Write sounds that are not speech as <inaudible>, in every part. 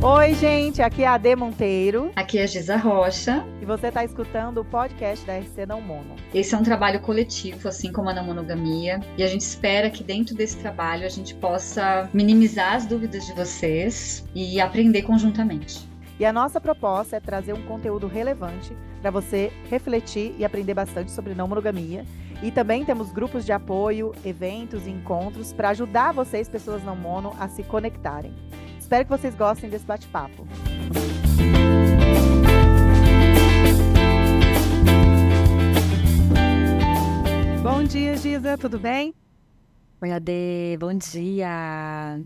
Oi, gente, aqui é a Ade Monteiro. Aqui é a Giza Rocha. E você está escutando o podcast da RC Não Mono. Esse é um trabalho coletivo, assim como a não monogamia, e a gente espera que dentro desse trabalho a gente possa minimizar as dúvidas de vocês e aprender conjuntamente. E a nossa proposta é trazer um conteúdo relevante para você refletir e aprender bastante sobre não monogamia. E também temos grupos de apoio, eventos e encontros para ajudar vocês, pessoas não mono, a se conectarem. Espero que vocês gostem desse bate-papo. Bom dia, Giza, tudo bem? Oi, Ade, bom dia.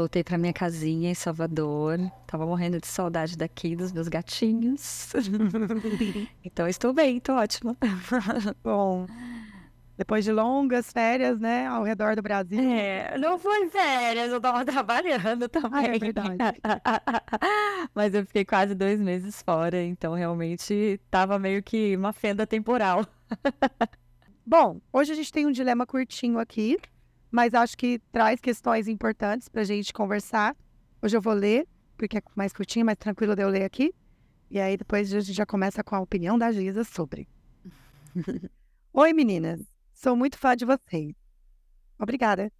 Voltei para minha casinha em Salvador. Tava morrendo de saudade daqui dos meus gatinhos. <laughs> então estou bem, estou ótima. <laughs> Bom, depois de longas férias, né, ao redor do Brasil. É, não foi férias, eu tava trabalhando também. Ah, é verdade. <laughs> Mas eu fiquei quase dois meses fora, então realmente tava meio que uma fenda temporal. Bom, hoje a gente tem um dilema curtinho aqui, mas acho que traz questões importantes pra gente conversar. Hoje eu vou ler, porque é mais curtinho, mais tranquilo de eu ler aqui. E aí depois a gente já começa com a opinião da Giza sobre. <laughs> Oi, meninas. Sou muito fã de vocês. Obrigada.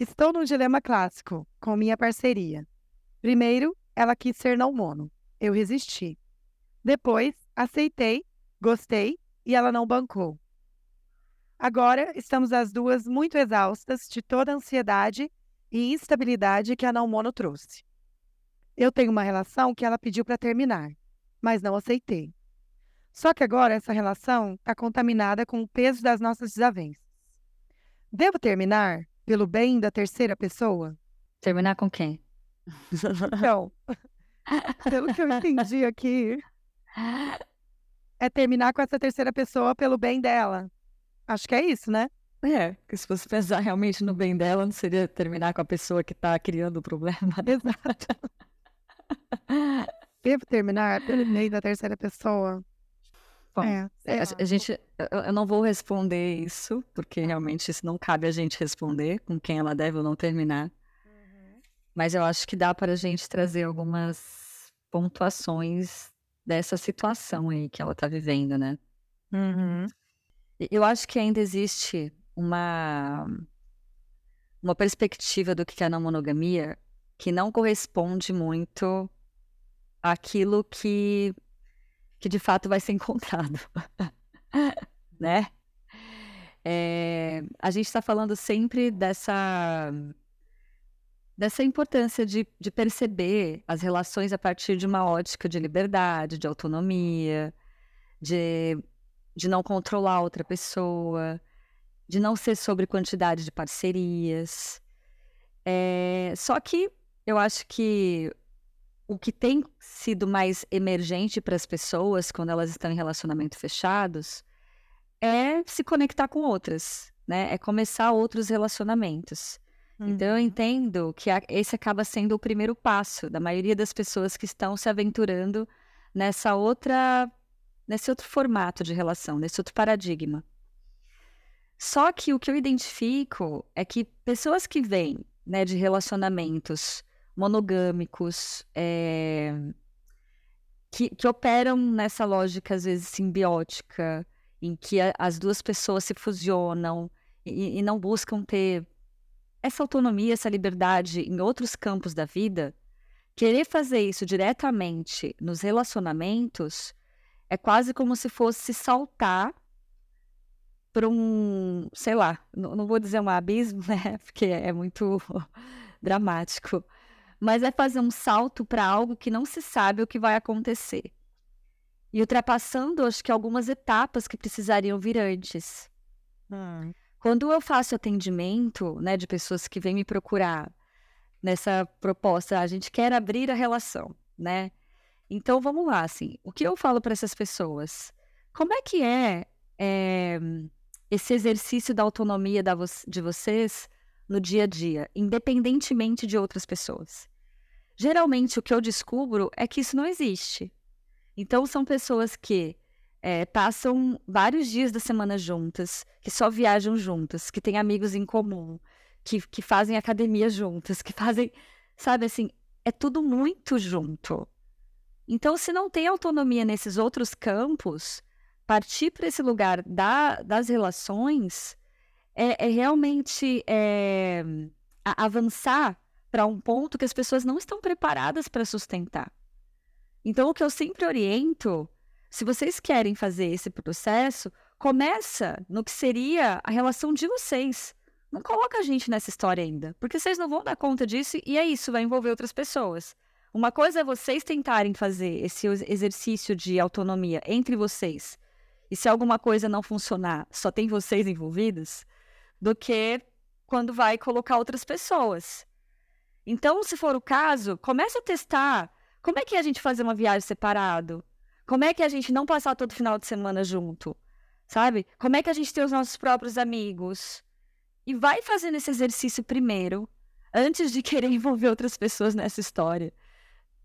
Estou num dilema clássico com minha parceria. Primeiro, ela quis ser não mono. Eu resisti. Depois, aceitei, gostei e ela não bancou. Agora, estamos as duas muito exaustas de toda a ansiedade e instabilidade que a não mono trouxe. Eu tenho uma relação que ela pediu para terminar, mas não aceitei. Só que agora essa relação está contaminada com o peso das nossas desavenças. Devo terminar pelo bem da terceira pessoa? Terminar com quem? Então, pelo que eu entendi aqui, <laughs> é terminar com essa terceira pessoa pelo bem dela. Acho que é isso, né? É, que se você pensar realmente no bem dela, não seria terminar com a pessoa que está criando o problema. <laughs> Exato. Devo terminar pelo bem da terceira pessoa? Bom, é, é a, a, gente, eu não vou responder isso, porque realmente isso não cabe a gente responder com quem ela deve ou não terminar. Uhum. Mas eu acho que dá para a gente trazer algumas pontuações dessa situação aí que ela está vivendo, né? Uhum. Eu acho que ainda existe uma uma perspectiva do que é a não monogamia que não corresponde muito àquilo que que de fato vai ser <laughs> encontrado, né? É, a gente está falando sempre dessa dessa importância de, de perceber as relações a partir de uma ótica de liberdade, de autonomia, de, de não controlar outra pessoa, de não ser sobre quantidade de parcerias. É, só que eu acho que o que tem sido mais emergente para as pessoas quando elas estão em relacionamento fechados é se conectar com outras, né? É começar outros relacionamentos. Então eu uhum. entendo que esse acaba sendo o primeiro passo da maioria das pessoas que estão se aventurando nessa outra nesse outro formato de relação, nesse outro paradigma. Só que o que eu identifico é que pessoas que vêm, né, de relacionamentos monogâmicos, é, que, que, operam nessa lógica, às vezes, simbiótica, em que a, as duas pessoas se fusionam e, e não buscam ter essa autonomia, essa liberdade em outros campos da vida, querer fazer isso diretamente nos relacionamentos é quase como se fosse saltar para um, sei lá, não, vou dizer um abismo, <laughs> né? Porque é muito <laughs> dramático, mas é fazer um salto para algo que não se sabe o que vai acontecer. E ultrapassando, acho que algumas etapas que precisariam vir antes. Hum. Quando eu faço atendimento, né, de pessoas que vêm me procurar nessa proposta, a gente quer abrir a relação, né? Então vamos lá, assim, o que eu falo para essas pessoas? Como é que é, é esse exercício da autonomia da vo de vocês no dia a dia, independentemente de outras pessoas? Geralmente o que eu descubro é que isso não existe. Então são pessoas que é, passam vários dias da semana juntas, que só viajam juntas, que têm amigos em comum, que, que fazem academia juntas, que fazem Sabe assim, é tudo muito junto. Então, se não tem autonomia nesses outros campos, partir para esse lugar da, das relações é, é realmente é, avançar para um ponto que as pessoas não estão preparadas para sustentar. Então, o que eu sempre oriento, se vocês querem fazer esse processo, começa no que seria a relação de vocês. Não coloca a gente nessa história ainda, porque vocês não vão dar conta disso e é isso, vai envolver outras pessoas. Uma coisa é vocês tentarem fazer esse exercício de autonomia entre vocês, e se alguma coisa não funcionar, só tem vocês envolvidos, do que quando vai colocar outras pessoas. Então, se for o caso, comece a testar. Como é que é a gente fazer uma viagem separado? Como é que a gente não passar todo final de semana junto? Sabe? Como é que a gente tem os nossos próprios amigos? E vai fazendo esse exercício primeiro, antes de querer <laughs> envolver outras pessoas nessa história,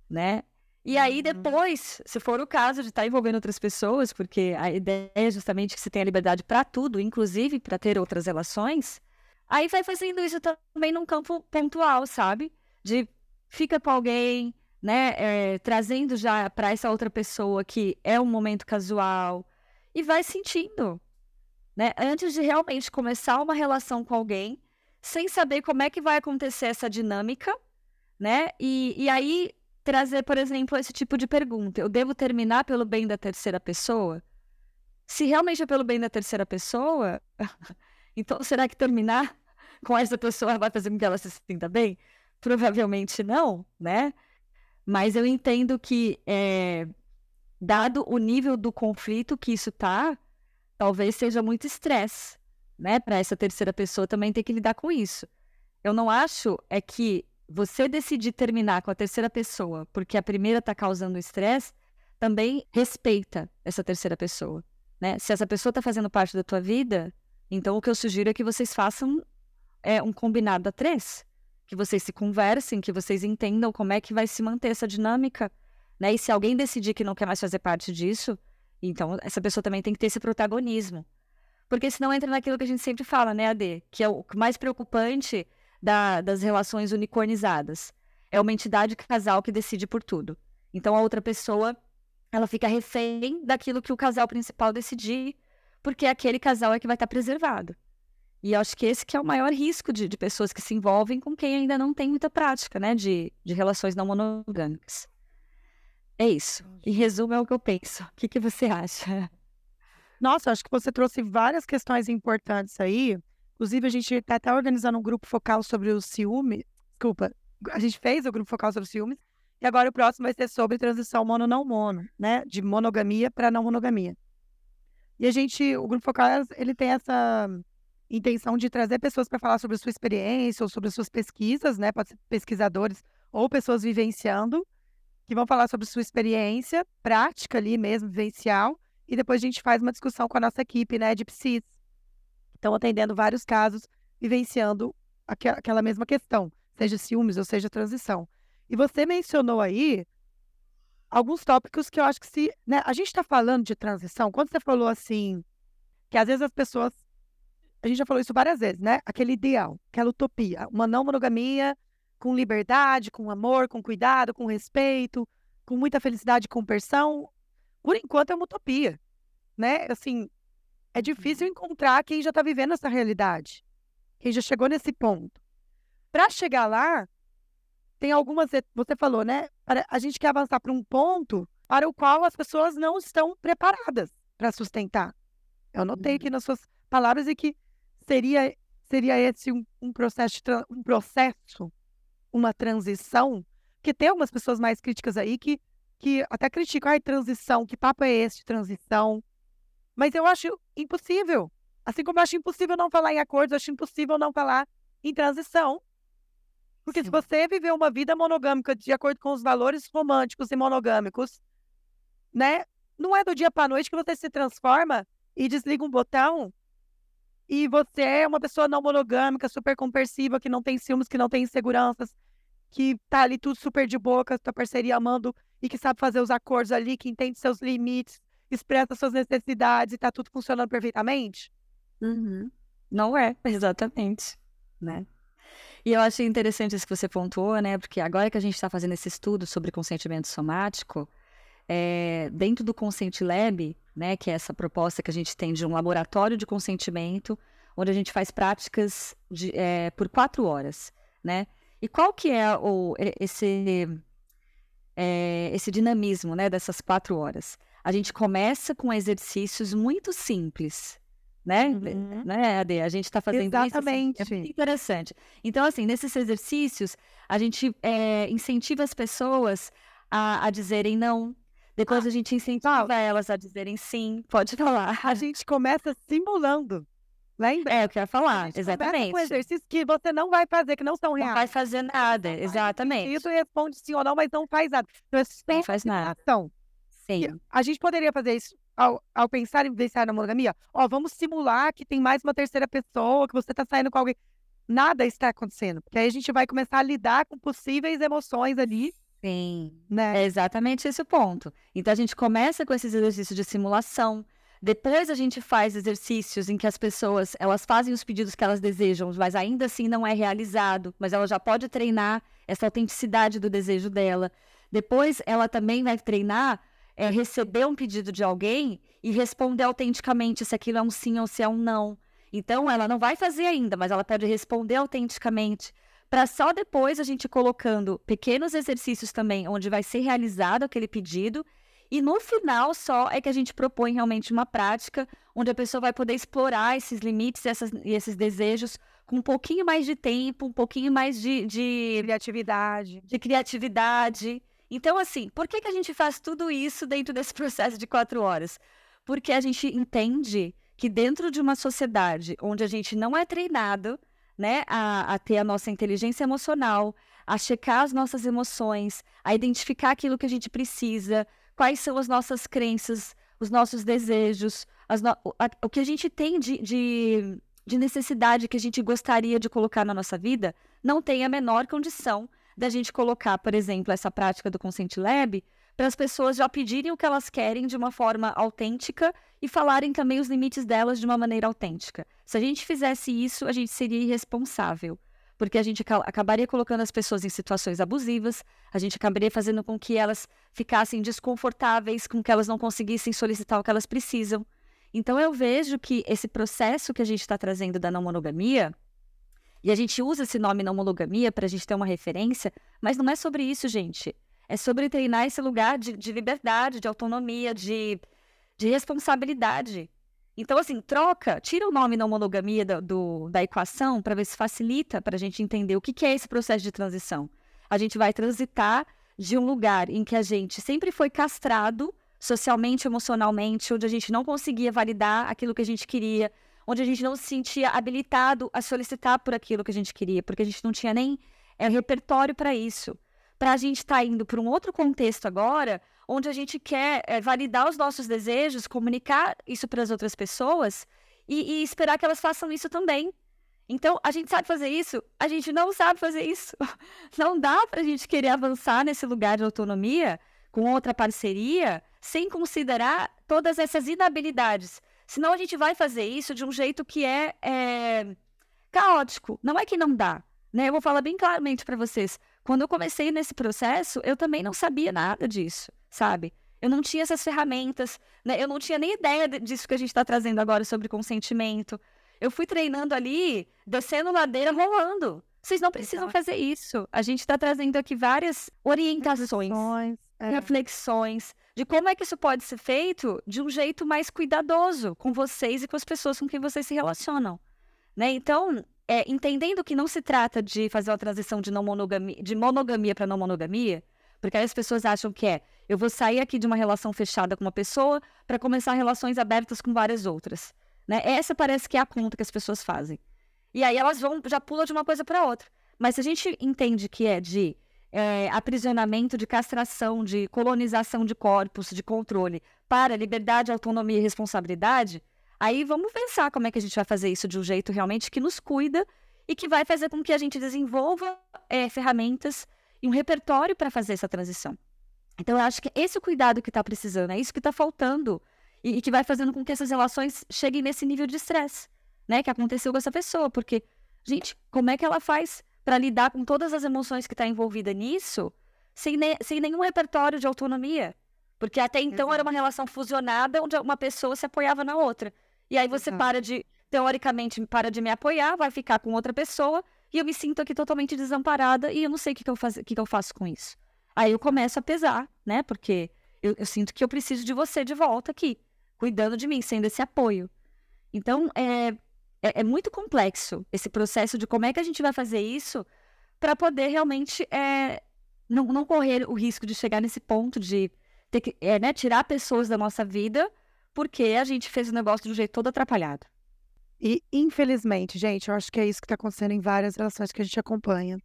né? E aí uhum. depois, se for o caso de estar tá envolvendo outras pessoas, porque a ideia é justamente que você tenha liberdade para tudo, inclusive para ter outras relações, aí vai fazendo isso também num campo pontual, sabe? De fica com alguém, né? É, trazendo já para essa outra pessoa que é um momento casual e vai sentindo, né? Antes de realmente começar uma relação com alguém, sem saber como é que vai acontecer essa dinâmica, né? E, e aí trazer, por exemplo, esse tipo de pergunta: eu devo terminar pelo bem da terceira pessoa? Se realmente é pelo bem da terceira pessoa, <laughs> então será que terminar <laughs> com essa pessoa vai fazer com que ela se sinta bem? Provavelmente não, né? Mas eu entendo que, é, dado o nível do conflito que isso tá, talvez seja muito estresse, né? Para essa terceira pessoa também ter que lidar com isso. Eu não acho é que você decidir terminar com a terceira pessoa porque a primeira está causando estresse, também respeita essa terceira pessoa, né? Se essa pessoa está fazendo parte da tua vida, então o que eu sugiro é que vocês façam é, um combinado a três, que vocês se conversem, que vocês entendam como é que vai se manter essa dinâmica, né? E se alguém decidir que não quer mais fazer parte disso, então, essa pessoa também tem que ter esse protagonismo. Porque senão entra naquilo que a gente sempre fala, né, AD? Que é o mais preocupante da, das relações unicornizadas. É uma entidade casal que decide por tudo. Então, a outra pessoa, ela fica refém daquilo que o casal principal decidir, porque aquele casal é que vai estar preservado. E acho que esse que é o maior risco de, de pessoas que se envolvem com quem ainda não tem muita prática, né, de, de relações não monogâmicas. É isso. Em resumo, é o que eu penso. O que, que você acha? Nossa, acho que você trouxe várias questões importantes aí. Inclusive, a gente está até organizando um grupo focal sobre o ciúme. Desculpa, a gente fez o grupo focal sobre o ciúmes. E agora o próximo vai ser sobre transição mono-não mono, né? De monogamia para não monogamia. E a gente, o grupo focal, ele tem essa intenção de trazer pessoas para falar sobre a sua experiência ou sobre as suas pesquisas, né? Pode ser pesquisadores ou pessoas vivenciando que vão falar sobre sua experiência prática ali mesmo, vivencial, e depois a gente faz uma discussão com a nossa equipe, né, de psis. Estão atendendo vários casos, vivenciando aquela mesma questão, seja ciúmes ou seja transição. E você mencionou aí alguns tópicos que eu acho que se. Né, a gente está falando de transição, quando você falou assim, que às vezes as pessoas. A gente já falou isso várias vezes, né? Aquele ideal, aquela utopia, uma não monogamia com liberdade, com amor, com cuidado, com respeito, com muita felicidade e compreensão, por enquanto é uma utopia, né? Assim, é difícil uhum. encontrar quem já está vivendo essa realidade, quem já chegou nesse ponto. Para chegar lá, tem algumas, você falou, né? A gente quer avançar para um ponto para o qual as pessoas não estão preparadas para sustentar. Eu notei aqui uhum. nas suas palavras e que seria seria esse um, um processo um processo uma transição, porque tem algumas pessoas mais críticas aí que, que até criticam, ai, transição, que papo é esse de transição? Mas eu acho impossível. Assim como eu acho impossível não falar em acordos, eu acho impossível não falar em transição. Porque Sim. se você viver uma vida monogâmica de acordo com os valores românticos e monogâmicos, né? Não é do dia para noite que você se transforma e desliga um botão e você é uma pessoa não monogâmica, super compersiva, que não tem ciúmes, que não tem inseguranças, que tá ali tudo super de boca, tua parceria amando e que sabe fazer os acordos ali, que entende seus limites, expressa suas necessidades e tá tudo funcionando perfeitamente? Uhum. Não é, exatamente, né? E eu achei interessante isso que você pontuou, né? Porque agora que a gente está fazendo esse estudo sobre consentimento somático, é, dentro do Consent Lab, né, que é essa proposta que a gente tem de um laboratório de consentimento, onde a gente faz práticas de, é, por quatro horas, né? E qual que é o, esse, é, esse dinamismo, né, dessas quatro horas? A gente começa com exercícios muito simples, né? Uhum. né, Ade? A gente está fazendo Exatamente. isso. Assim, é interessante. Então, assim, nesses exercícios, a gente é, incentiva as pessoas a, a dizerem não. Depois ah, a gente incentiva não. elas a dizerem sim. Pode falar. A gente começa simulando. Lembra? É, eu quero falar, exatamente. com exercícios que você não vai fazer, que não são reais. Não vai fazer nada, exatamente. Isso responde sim ou não, mas não faz nada. Então, é não faz nada. Sim. A gente poderia fazer isso ao, ao pensar em vivenciar na monogamia. Ó, vamos simular que tem mais uma terceira pessoa, que você tá saindo com alguém. Nada está acontecendo. Porque aí a gente vai começar a lidar com possíveis emoções ali. Sim. Né? É exatamente esse o ponto. Então a gente começa com esses exercícios de simulação. Depois a gente faz exercícios em que as pessoas elas fazem os pedidos que elas desejam, mas ainda assim não é realizado. Mas ela já pode treinar essa autenticidade do desejo dela. Depois ela também vai treinar é receber um pedido de alguém e responder autenticamente se aquilo é um sim ou se é um não. Então, ela não vai fazer ainda, mas ela pode responder autenticamente, para só depois a gente colocando pequenos exercícios também, onde vai ser realizado aquele pedido, e no final só é que a gente propõe realmente uma prática onde a pessoa vai poder explorar esses limites essas, e esses desejos com um pouquinho mais de tempo, um pouquinho mais de, de criatividade. De criatividade. Então, assim, por que, que a gente faz tudo isso dentro desse <laughs> processo de quatro horas? Porque a gente entende que dentro de uma sociedade onde a gente não é treinado né, a, a ter a nossa inteligência emocional, a checar as nossas emoções, a identificar aquilo que a gente precisa, quais são as nossas crenças, os nossos desejos, no... o que a gente tem de, de, de necessidade que a gente gostaria de colocar na nossa vida, não tem a menor condição da gente colocar, por exemplo, essa prática do Consent Lab para as pessoas já pedirem o que elas querem de uma forma autêntica e falarem também os limites delas de uma maneira autêntica. Se a gente fizesse isso, a gente seria irresponsável, porque a gente acabaria colocando as pessoas em situações abusivas, a gente acabaria fazendo com que elas ficassem desconfortáveis, com que elas não conseguissem solicitar o que elas precisam. Então eu vejo que esse processo que a gente está trazendo da não monogamia, e a gente usa esse nome não monogamia para a gente ter uma referência, mas não é sobre isso, gente. É sobre treinar esse lugar de, de liberdade, de autonomia, de, de responsabilidade. Então, assim, troca, tira o nome não monogamia do, do da equação para ver se facilita para a gente entender o que, que é esse processo de transição. A gente vai transitar de um lugar em que a gente sempre foi castrado socialmente, emocionalmente, onde a gente não conseguia validar aquilo que a gente queria, onde a gente não se sentia habilitado a solicitar por aquilo que a gente queria, porque a gente não tinha nem é, repertório para isso. Para a gente estar tá indo para um outro contexto agora, onde a gente quer é, validar os nossos desejos, comunicar isso para as outras pessoas e, e esperar que elas façam isso também. Então, a gente sabe fazer isso? A gente não sabe fazer isso. <laughs> Não dá para a gente querer avançar nesse lugar de autonomia com outra parceria sem considerar todas essas inabilidades Senão a gente vai fazer isso de um jeito que é, é caótico. Não é que não dá. Né? Eu vou falar bem claramente para vocês. Quando eu comecei nesse processo, eu também não sabia nada disso, sabe? Eu não tinha essas ferramentas, né? Eu não tinha nem ideia disso que a gente está trazendo agora sobre consentimento. Eu fui treinando ali, descendo ladeira, rolando. Vocês não precisam Exato. fazer isso. A gente está trazendo aqui várias orientações, reflexões, é. reflexões de como é que isso pode ser feito de um jeito mais cuidadoso com vocês e com as pessoas com quem vocês se relacionam. Né? Então, é, entendendo que não se trata de fazer uma transição de, não monogamia, de monogamia para não monogamia, porque aí as pessoas acham que é eu vou sair aqui de uma relação fechada com uma pessoa para começar relações abertas com várias outras. Né? Essa parece que é a conta que as pessoas fazem. E aí elas vão, já pulam de uma coisa para outra. Mas se a gente entende que é de é, aprisionamento, de castração, de colonização de corpos, de controle, para liberdade, autonomia e responsabilidade, aí vamos pensar como é que a gente vai fazer isso de um jeito realmente que nos cuida e que vai fazer com que a gente desenvolva é, ferramentas e um repertório para fazer essa transição. Então, eu acho que esse é o cuidado que está precisando, é isso que está faltando e, e, que vai fazendo com que essas relações cheguem nesse nível de estresse, né? Que aconteceu com essa pessoa, porque, gente, como é que ela faz para lidar com todas as emoções que está envolvida nisso, sem, ne sem nenhum repertório de autonomia. Porque até então Exato. era uma relação fusionada onde uma pessoa se apoiava na outra. E aí você Exato. para de, teoricamente, para de me apoiar, vai ficar com outra pessoa, e eu me sinto aqui totalmente desamparada e eu não sei o que, que, eu, faz, que, que eu faço com isso. Aí eu começo a pesar, né? Porque eu, eu, sinto que eu preciso de você de volta aqui, cuidando de mim, sendo esse apoio. Então, é, é, é muito complexo esse processo de como é que a gente vai fazer isso para poder realmente é, não, não correr o risco de chegar nesse ponto de ter que é, né, tirar pessoas da nossa vida porque a gente fez o negócio de um jeito todo atrapalhado. E, infelizmente, gente, eu acho que é isso que está acontecendo em várias relações que a gente acompanha,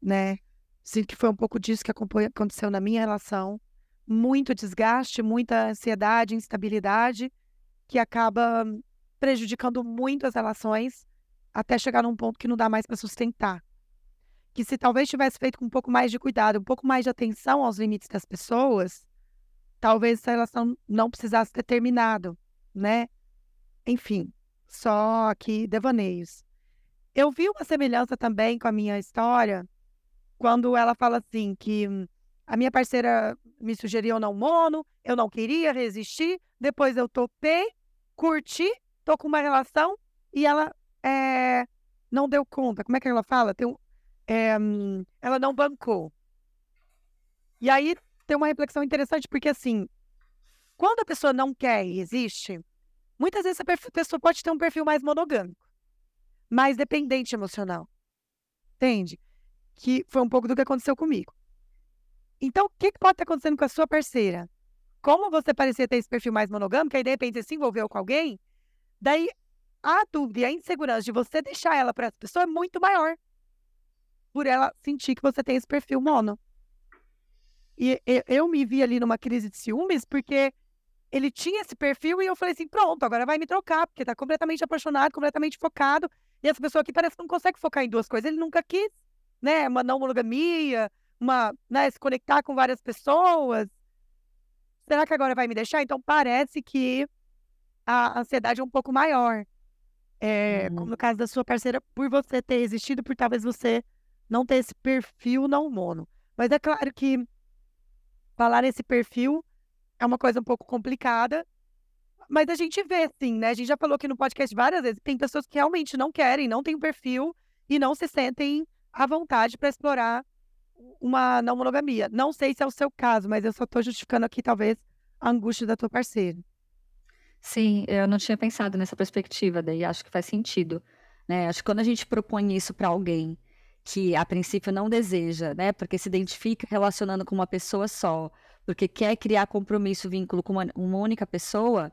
né? Sinto que foi um pouco disso que aconteceu na minha relação. Muito desgaste, muita ansiedade, instabilidade, que acaba prejudicando muito as relações até chegar num ponto que não dá mais para sustentar. Que se talvez tivesse feito com um pouco mais de cuidado, um pouco mais de atenção aos limites das pessoas, talvez essa relação não precisasse ter terminado, né? Enfim, só aqui devaneios. Eu vi uma semelhança também com a minha história quando ela fala assim que a minha parceira me sugeriu não mono, eu não queria resistir, depois eu topei, curti, tô com uma relação e ela é, não deu conta. Como é que ela fala? Tem um, é, ela não bancou. E aí tem uma reflexão interessante, porque assim, quando a pessoa não quer e resiste, muitas vezes a pessoa pode ter um perfil mais monogâmico, mais dependente emocional. Entende? Que foi um pouco do que aconteceu comigo. Então, o que, que pode estar acontecendo com a sua parceira? Como você parecia ter esse perfil mais monogâmico, aí de repente você se envolveu com alguém, daí a dúvida e a insegurança de você deixar ela para essa pessoa é muito maior. Por ela sentir que você tem esse perfil mono. E eu me vi ali numa crise de ciúmes porque ele tinha esse perfil e eu falei assim: pronto, agora vai me trocar, porque tá completamente apaixonado, completamente focado. E essa pessoa aqui parece que não consegue focar em duas coisas. Ele nunca quis, né? Uma não monogamia, uma, né, se conectar com várias pessoas. Será que agora vai me deixar? Então parece que a ansiedade é um pouco maior. É, uhum. Como no caso da sua parceira, por você ter existido, por talvez você não ter esse perfil não mono. Mas é claro que falar nesse perfil é uma coisa um pouco complicada, mas a gente vê, sim, né? A gente já falou aqui no podcast várias vezes, tem pessoas que realmente não querem, não têm perfil e não se sentem à vontade para explorar uma não monogamia. Não sei se é o seu caso, mas eu só estou justificando aqui, talvez, a angústia da tua parceira. Sim, eu não tinha pensado nessa perspectiva, daí acho que faz sentido. Né? Acho que quando a gente propõe isso para alguém que a princípio não deseja, né? Porque se identifica relacionando com uma pessoa só, porque quer criar compromisso, vínculo com uma, uma única pessoa,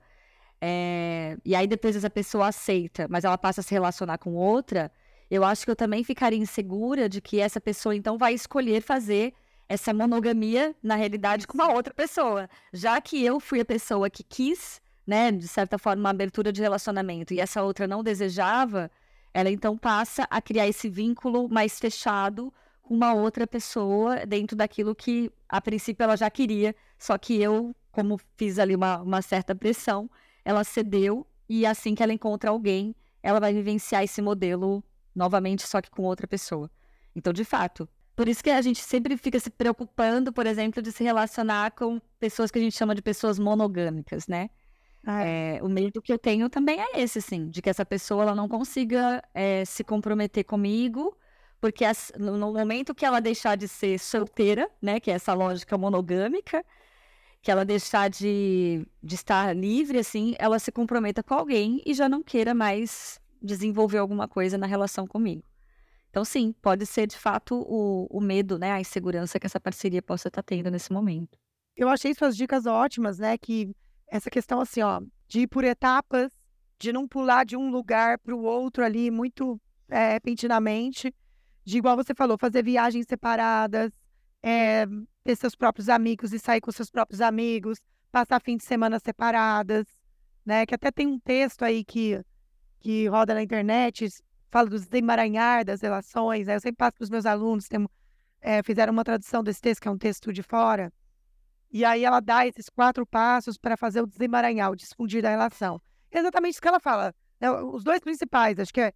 é... e aí depois essa pessoa aceita, mas ela passa a se relacionar com outra, eu acho que eu também ficaria insegura de que essa pessoa então vai escolher fazer essa monogamia na realidade com uma outra pessoa, já que eu fui a pessoa que quis, né, de certa forma, uma abertura de relacionamento e essa outra não desejava, ela então passa a criar esse vínculo mais fechado com uma outra pessoa dentro daquilo que a princípio ela já queria, só que eu, como fiz ali uma, uma certa pressão, ela cedeu e assim que ela encontra alguém, ela vai vivenciar esse modelo novamente, só que com outra pessoa. Então, de fato, por isso que a gente sempre fica se preocupando, por exemplo, de se relacionar com pessoas que a gente chama de pessoas monogâmicas, né? Ah, é. É, o medo que eu tenho também é esse, sim, de que essa pessoa ela não consiga é, se comprometer comigo, porque as, no, no, momento que ela deixar de ser solteira, né, que é essa lógica monogâmica, que ela deixar de, de estar livre, assim, ela se comprometa com alguém e já não queira mais desenvolver alguma coisa na relação comigo. Então, sim, pode ser de fato o, o medo, né, a insegurança que essa parceria possa estar tendo nesse momento. Eu achei suas dicas ótimas, né, que essa questão assim, ó, de ir por etapas, de não pular de um lugar para o outro ali muito é, repentinamente, de igual você falou, fazer viagens separadas, é, ter seus próprios amigos e sair com seus próprios amigos, passar fim de semana separadas, né? Que até tem um texto aí que, que roda na internet, fala dos emaranhar das relações, né? Eu sempre passo para os meus alunos, tem, é, fizeram uma tradução desse texto, que é um texto de fora, e aí ela dá esses quatro passos para fazer o desemaranhar, o desfundir da relação. exatamente isso que ela fala. Né? Os dois principais, acho que é,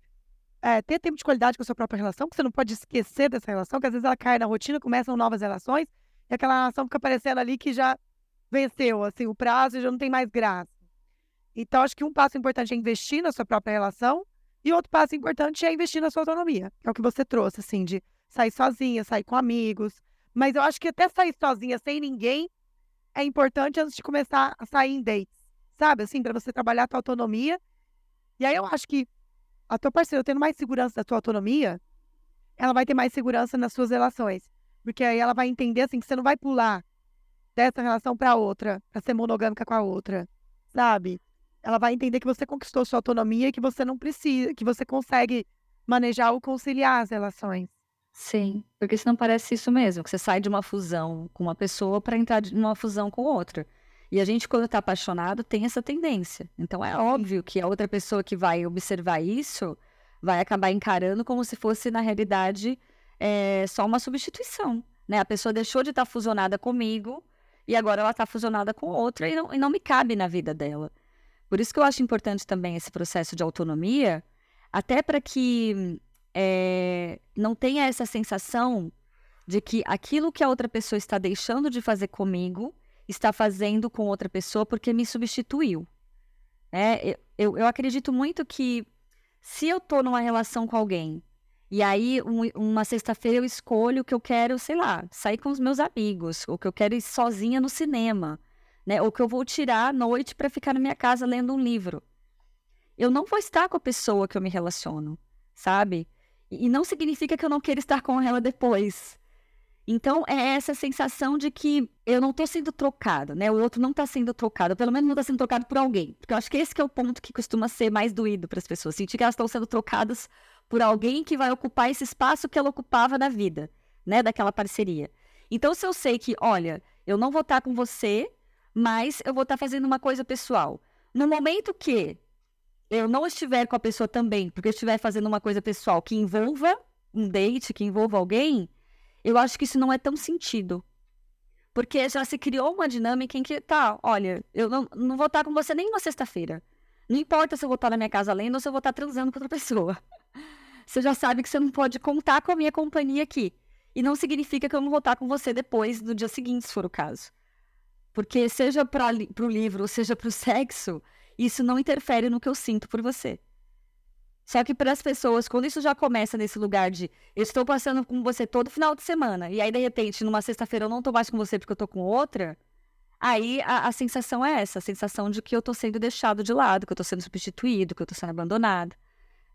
é, ter tempo de qualidade com a sua própria relação, porque você não pode esquecer dessa relação, que às vezes ela cai na rotina, começam novas relações, e aquela relação fica parecendo ali que já venceu, assim, o prazo e já não tem mais graça. Então, acho que um passo importante é investir na sua própria relação, e outro passo importante é investir na sua autonomia, que é o que você trouxe, assim, de sair sozinha, sair com amigos. Mas eu acho que até sair sozinha, sem ninguém, é importante antes de começar a sair em dates, sabe? Assim, para você trabalhar a tua autonomia. E aí eu acho que a tua parceira tendo mais segurança da tua autonomia, ela vai ter mais segurança nas suas relações. Porque aí ela vai entender assim que você não vai pular dessa relação para outra, para ser monogâmica com a outra, sabe? Ela vai entender que você conquistou sua autonomia e que você não precisa, que você consegue manejar ou conciliar as relações. Sim, porque senão parece isso mesmo, que você sai de uma fusão com uma pessoa para entrar numa fusão com outra. E a gente, quando está apaixonado, tem essa tendência. Então é óbvio que a outra pessoa que vai observar isso vai acabar encarando como se fosse, na realidade, é, só uma substituição. Né? A pessoa deixou de estar tá fusionada comigo e agora ela está fusionada com outra e não, e não me cabe na vida dela. Por isso que eu acho importante também esse processo de autonomia, até para que é, não tenha essa sensação de que aquilo que a outra pessoa está deixando de fazer comigo está fazendo com outra pessoa porque me substituiu. É, eu, eu acredito muito que se eu estou numa relação com alguém e aí um, uma sexta-feira eu escolho que eu quero, sei lá, sair com os meus amigos, ou que eu quero ir sozinha no cinema, né? Ou que eu vou tirar a noite para ficar na minha casa lendo um livro. Eu não vou estar com a pessoa que eu me relaciono, sabe? E não significa que eu não queira estar com ela depois. Então, é essa sensação de que eu não estou sendo trocado, né? O outro não está sendo trocado, pelo menos não está sendo trocado por alguém. Porque eu acho que esse que é o ponto que costuma ser mais doído para as pessoas. Sentir que elas estão sendo trocadas por alguém que vai ocupar esse espaço que ela ocupava na vida, né? Daquela parceria. Então, se eu sei que, olha, eu não vou estar com você, mas eu vou estar fazendo uma coisa pessoal. No momento que eu não estiver com a pessoa também, porque eu estiver fazendo uma coisa pessoal que envolva um date, que envolva alguém eu acho que isso não é tão sentido. Porque já se criou uma dinâmica em que, tá, olha, eu não, não vou estar com você nem na sexta-feira. Não importa se eu vou estar na minha casa lendo ou se eu vou estar transando com outra pessoa. <laughs> Você já sabe que você não pode contar com a minha companhia aqui. E não significa que eu não vou estar com você depois, no dia seguinte, se for o caso. Porque seja para o livro, seja para o <laughs> sexo, isso não interfere no que eu sinto por você. Só que para as pessoas, quando isso já começa nesse lugar de eu estou passando com você todo final de semana, e aí de repente, numa sexta-feira eu não estou mais com você porque eu estou com outra, aí a, a, sensação é essa, a sensação de que eu estou sendo deixado de lado, que eu estou sendo substituído, que eu estou sendo abandonado.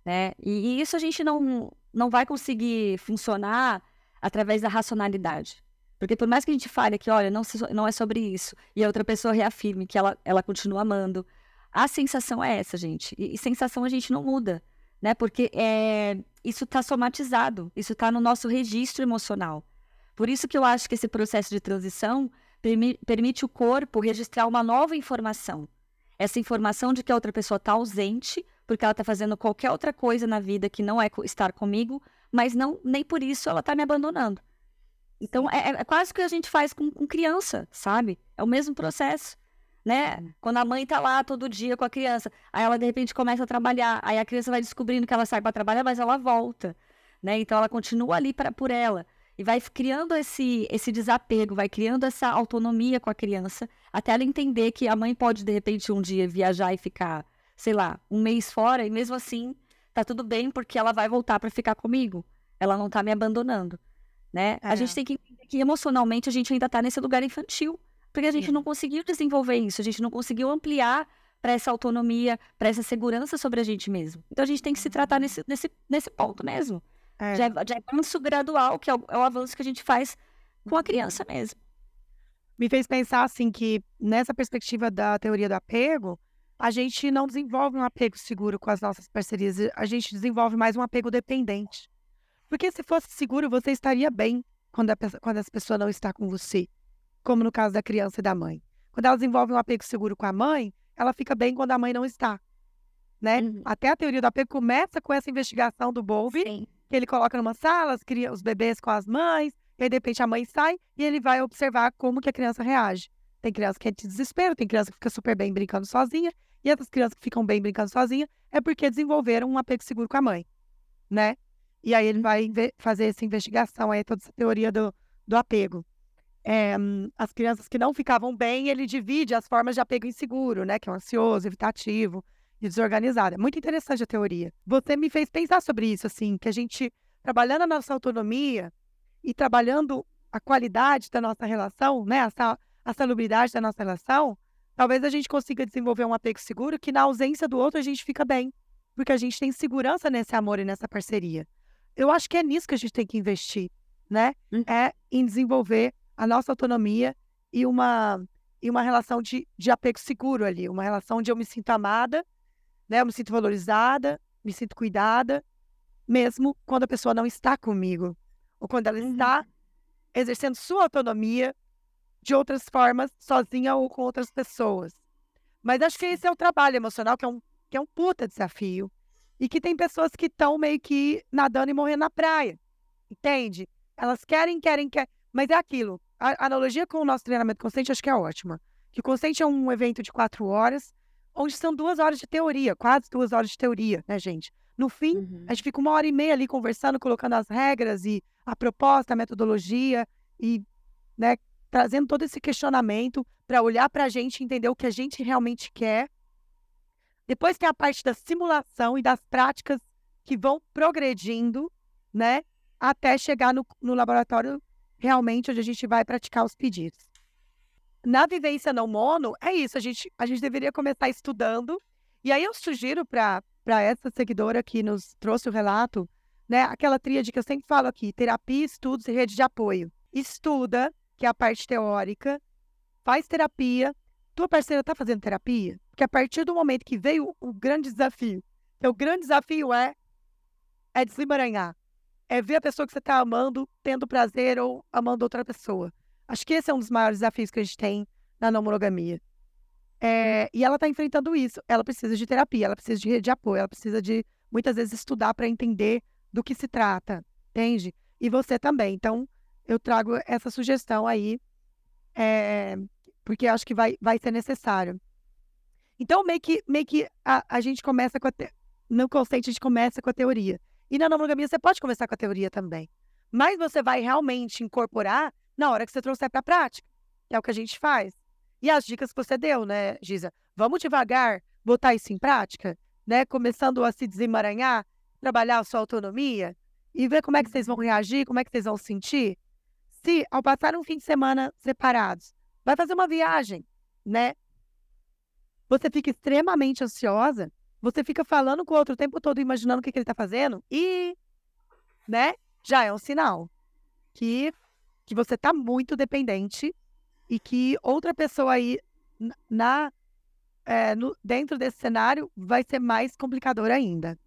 Né? E, e, isso a gente não, não vai conseguir funcionar através da racionalidade. Porque por mais que a gente fale que, olha, não, não é sobre isso, e a outra pessoa reafirme que ela, ela continua amando, a sensação é essa, gente. E, e sensação a gente não muda né? Porque é, isso está somatizado, isso está no nosso registro emocional. Por isso que eu acho que esse processo de transição permi permite o corpo registrar uma nova informação. Essa informação de que a outra pessoa está ausente, porque ela está fazendo qualquer outra coisa na vida que não é estar comigo, mas não nem por isso ela está me abandonando. Então é, é, quase o que a gente faz com, com criança, sabe? É o mesmo processo né? Quando a mãe tá lá todo dia com a criança, aí ela de repente começa a trabalhar, aí a criança vai descobrindo que ela sai para trabalhar, mas ela volta, né? Então ela continua ali para por ela e vai criando esse esse desapego, vai criando essa autonomia com a criança, até ela entender que a mãe pode de repente um dia viajar e ficar, sei lá, um mês fora e mesmo assim tá tudo bem porque ela vai voltar para ficar comigo. Ela não tá me abandonando, né? É. A gente tem que entender que emocionalmente a gente ainda tá nesse lugar infantil. Porque a gente não conseguiu desenvolver isso, a gente não conseguiu ampliar para essa autonomia, para essa segurança sobre a gente mesmo. Então a gente tem que se tratar nesse, nesse, nesse ponto mesmo. É. De, de avanço gradual, que é o, é o avanço que a gente faz com a criança mesmo. Me fez pensar assim que nessa perspectiva da teoria do apego, a gente não desenvolve um apego seguro com as nossas parcerias, a gente desenvolve mais um apego dependente. Porque se fosse seguro, você estaria bem quando, a, quando essa pessoa não está com você como no caso da criança e da mãe. Quando ela desenvolve um apego seguro com a mãe, ela fica bem quando a mãe não está. Né? Uhum. Até a teoria do apego começa com essa investigação do Bowlby, que ele coloca numa sala, cria os bebês com as mães, e aí de repente a mãe sai e ele vai observar como que a criança reage. Tem criança que é de desespero, tem criança que fica super bem brincando sozinha, e essas crianças que ficam bem brincando sozinha é porque desenvolveram um apego seguro com a mãe. né? E aí ele vai fazer essa investigação, aí toda essa teoria do, do apego. É, as crianças que não ficavam bem, ele divide as formas de apego inseguro, né? Que é o ansioso, evitativo e desorganizado. É muito interessante a teoria. Você me fez pensar sobre isso, assim, que a gente, trabalhando a nossa autonomia e trabalhando a qualidade da nossa relação, né? A, a salubridade da nossa relação, talvez a gente consiga desenvolver um apego seguro que na ausência do outro a gente fica bem. Porque a gente tem segurança nesse amor e nessa parceria. Eu acho que é nisso que a gente tem que investir, né? Hum. É em desenvolver a nossa autonomia e uma, e uma relação de, de apego seguro ali, uma relação de eu me sinto amada, né? Eu me sinto valorizada, me sinto cuidada, mesmo quando a pessoa não está comigo, ou quando ela uhum. está exercendo sua autonomia de outras formas, sozinha ou com outras pessoas. Mas acho que esse é o trabalho emocional, que é um, que é um puta desafio. E que tem pessoas que estão meio que nadando e morrendo na praia. Entende? Elas querem, querem, querem. Mas é aquilo. A analogia com o nosso treinamento consciente acho que é ótima. Que o consciente é um evento de quatro horas, onde são duas horas de teoria, quase duas horas de teoria, né, gente? No fim, uhum. a gente fica uma hora e meia ali conversando, colocando as regras e a proposta, a metodologia e, né, trazendo todo esse questionamento para olhar para a gente, entender o que a gente realmente quer depois tem a parte da simulação e das práticas que vão progredindo, né? Até chegar no, no laboratório realmente onde a gente vai praticar os pedidos. Na vivência não mono, é isso, a gente, a gente deveria começar estudando. E aí eu sugiro para essa seguidora que nos trouxe o relato, né, aquela tríade que eu sempre falo aqui: terapia, estudos e rede de apoio. Estuda, que é a parte teórica, faz terapia. Tua parceira está fazendo terapia? Porque a partir do momento que veio o grande desafio, então, o grande desafio é, é desemaranhar. É ver a pessoa que você está amando, tendo prazer ou amando outra pessoa. Acho que esse é um dos maiores desafios que a gente tem na não monogamia. É, e ela está enfrentando isso. Ela precisa de terapia, ela precisa de rede de apoio, ela precisa de, muitas vezes, estudar para entender do que se trata, entende? E você também. Então, eu trago essa sugestão aí, é, porque acho que vai, vai ser necessário. Então, meio que, meio que a, a gente começa com a. Te... No consciente, a gente começa com a teoria. E na não monogamia, você pode começar com a teoria também. Mas você vai realmente incorporar na hora que você trouxer para a prática. É o que a gente faz. E as dicas que você deu, né, Giza? Vamos devagar botar isso em prática, né? Começando a se desemaranhar, trabalhar a sua autonomia e ver como é que vocês vão reagir, como é que vocês vão sentir. Se, ao passar um fim de semana separados, vai fazer uma viagem, né? você fica extremamente ansiosa, você fica falando com o outro o tempo todo, imaginando o que, que ele está fazendo, e, né, já é um sinal que, que você está muito dependente e que outra pessoa aí na é, no, dentro desse cenário vai ser mais complicador ainda.